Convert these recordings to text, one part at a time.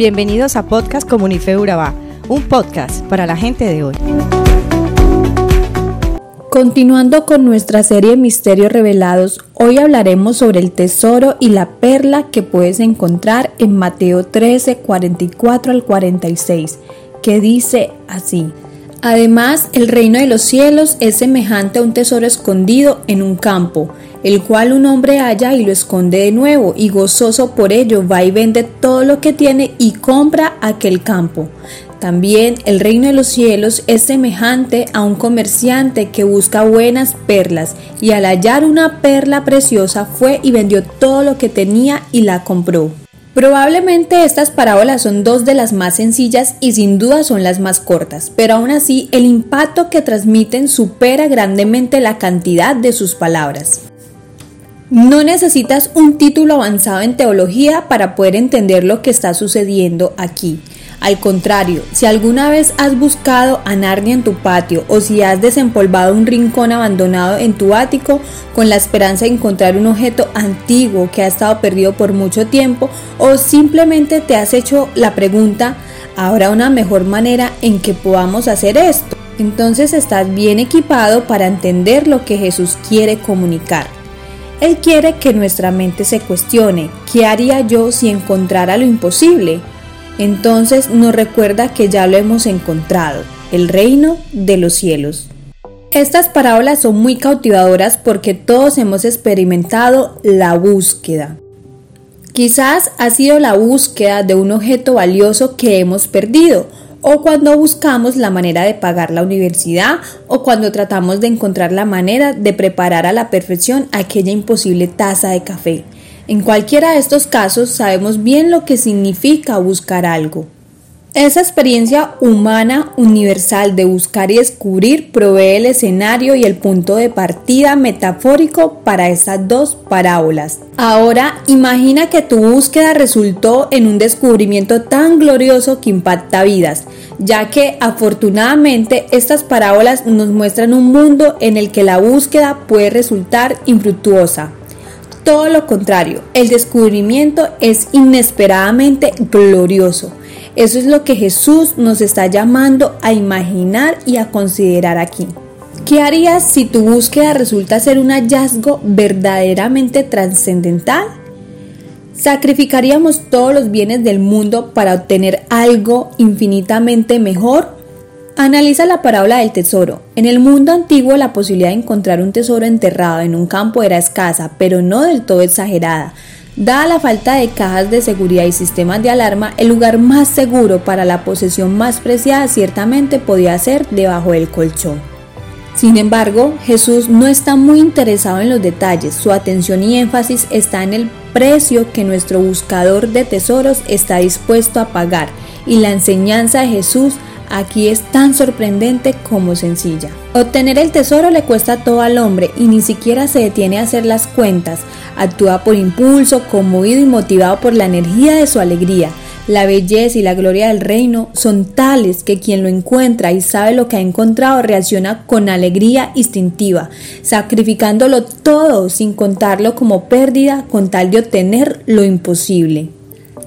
Bienvenidos a Podcast Comunife Urabá, un podcast para la gente de hoy. Continuando con nuestra serie Misterios Revelados, hoy hablaremos sobre el tesoro y la perla que puedes encontrar en Mateo 13, 44 al 46, que dice así. Además, el reino de los cielos es semejante a un tesoro escondido en un campo, el cual un hombre halla y lo esconde de nuevo, y gozoso por ello va y vende todo lo que tiene y compra aquel campo. También el reino de los cielos es semejante a un comerciante que busca buenas perlas, y al hallar una perla preciosa fue y vendió todo lo que tenía y la compró. Probablemente estas parábolas son dos de las más sencillas y sin duda son las más cortas, pero aún así el impacto que transmiten supera grandemente la cantidad de sus palabras. No necesitas un título avanzado en teología para poder entender lo que está sucediendo aquí. Al contrario, si alguna vez has buscado a Narnia en tu patio o si has desempolvado un rincón abandonado en tu ático con la esperanza de encontrar un objeto antiguo que ha estado perdido por mucho tiempo o simplemente te has hecho la pregunta, ¿habrá una mejor manera en que podamos hacer esto? Entonces estás bien equipado para entender lo que Jesús quiere comunicar. Él quiere que nuestra mente se cuestione, ¿qué haría yo si encontrara lo imposible? entonces nos recuerda que ya lo hemos encontrado, el reino de los cielos. Estas parábolas son muy cautivadoras porque todos hemos experimentado la búsqueda. Quizás ha sido la búsqueda de un objeto valioso que hemos perdido, o cuando buscamos la manera de pagar la universidad, o cuando tratamos de encontrar la manera de preparar a la perfección aquella imposible taza de café. En cualquiera de estos casos sabemos bien lo que significa buscar algo. Esa experiencia humana universal de buscar y descubrir provee el escenario y el punto de partida metafórico para estas dos parábolas. Ahora imagina que tu búsqueda resultó en un descubrimiento tan glorioso que impacta vidas, ya que afortunadamente estas parábolas nos muestran un mundo en el que la búsqueda puede resultar infructuosa. Todo lo contrario, el descubrimiento es inesperadamente glorioso. Eso es lo que Jesús nos está llamando a imaginar y a considerar aquí. ¿Qué harías si tu búsqueda resulta ser un hallazgo verdaderamente trascendental? ¿Sacrificaríamos todos los bienes del mundo para obtener algo infinitamente mejor? Analiza la parábola del tesoro. En el mundo antiguo la posibilidad de encontrar un tesoro enterrado en un campo era escasa, pero no del todo exagerada. Dada la falta de cajas de seguridad y sistemas de alarma, el lugar más seguro para la posesión más preciada ciertamente podía ser debajo del colchón. Sin embargo, Jesús no está muy interesado en los detalles, su atención y énfasis está en el precio que nuestro buscador de tesoros está dispuesto a pagar y la enseñanza de Jesús aquí es tan sorprendente como sencilla. Obtener el tesoro le cuesta todo al hombre y ni siquiera se detiene a hacer las cuentas. Actúa por impulso, conmovido y motivado por la energía de su alegría. La belleza y la gloria del reino son tales que quien lo encuentra y sabe lo que ha encontrado reacciona con alegría instintiva, sacrificándolo todo sin contarlo como pérdida con tal de obtener lo imposible.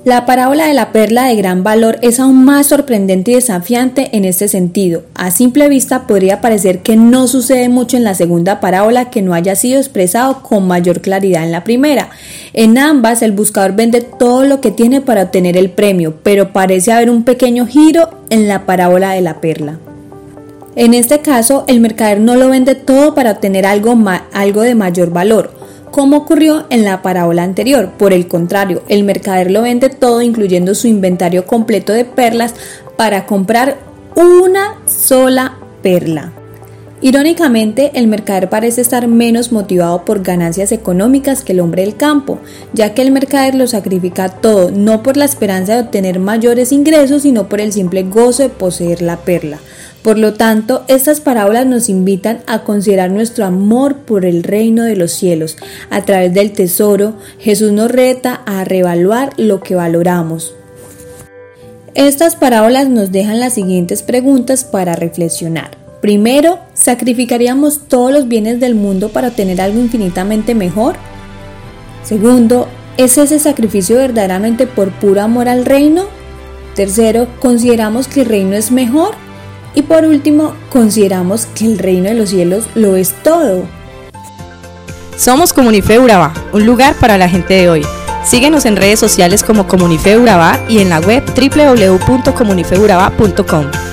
La parábola de la perla de gran valor es aún más sorprendente y desafiante en este sentido. A simple vista podría parecer que no sucede mucho en la segunda parábola que no haya sido expresado con mayor claridad en la primera. En ambas el buscador vende todo lo que tiene para obtener el premio, pero parece haber un pequeño giro en la parábola de la perla. En este caso, el mercader no lo vende todo para obtener algo, algo de mayor valor como ocurrió en la parábola anterior. Por el contrario, el mercader lo vende todo, incluyendo su inventario completo de perlas, para comprar una sola perla. Irónicamente, el mercader parece estar menos motivado por ganancias económicas que el hombre del campo, ya que el mercader lo sacrifica todo, no por la esperanza de obtener mayores ingresos, sino por el simple gozo de poseer la perla. Por lo tanto, estas parábolas nos invitan a considerar nuestro amor por el reino de los cielos. A través del tesoro, Jesús nos reta a reevaluar lo que valoramos. Estas parábolas nos dejan las siguientes preguntas para reflexionar. Primero, ¿sacrificaríamos todos los bienes del mundo para obtener algo infinitamente mejor? Segundo, ¿es ese sacrificio verdaderamente por puro amor al reino? Tercero, consideramos que el reino es mejor. Y por último, consideramos que el reino de los cielos lo es todo. Somos Comunife Urabá, un lugar para la gente de hoy. Síguenos en redes sociales como Comunife Urabá y en la web www.comunifeurabá.com.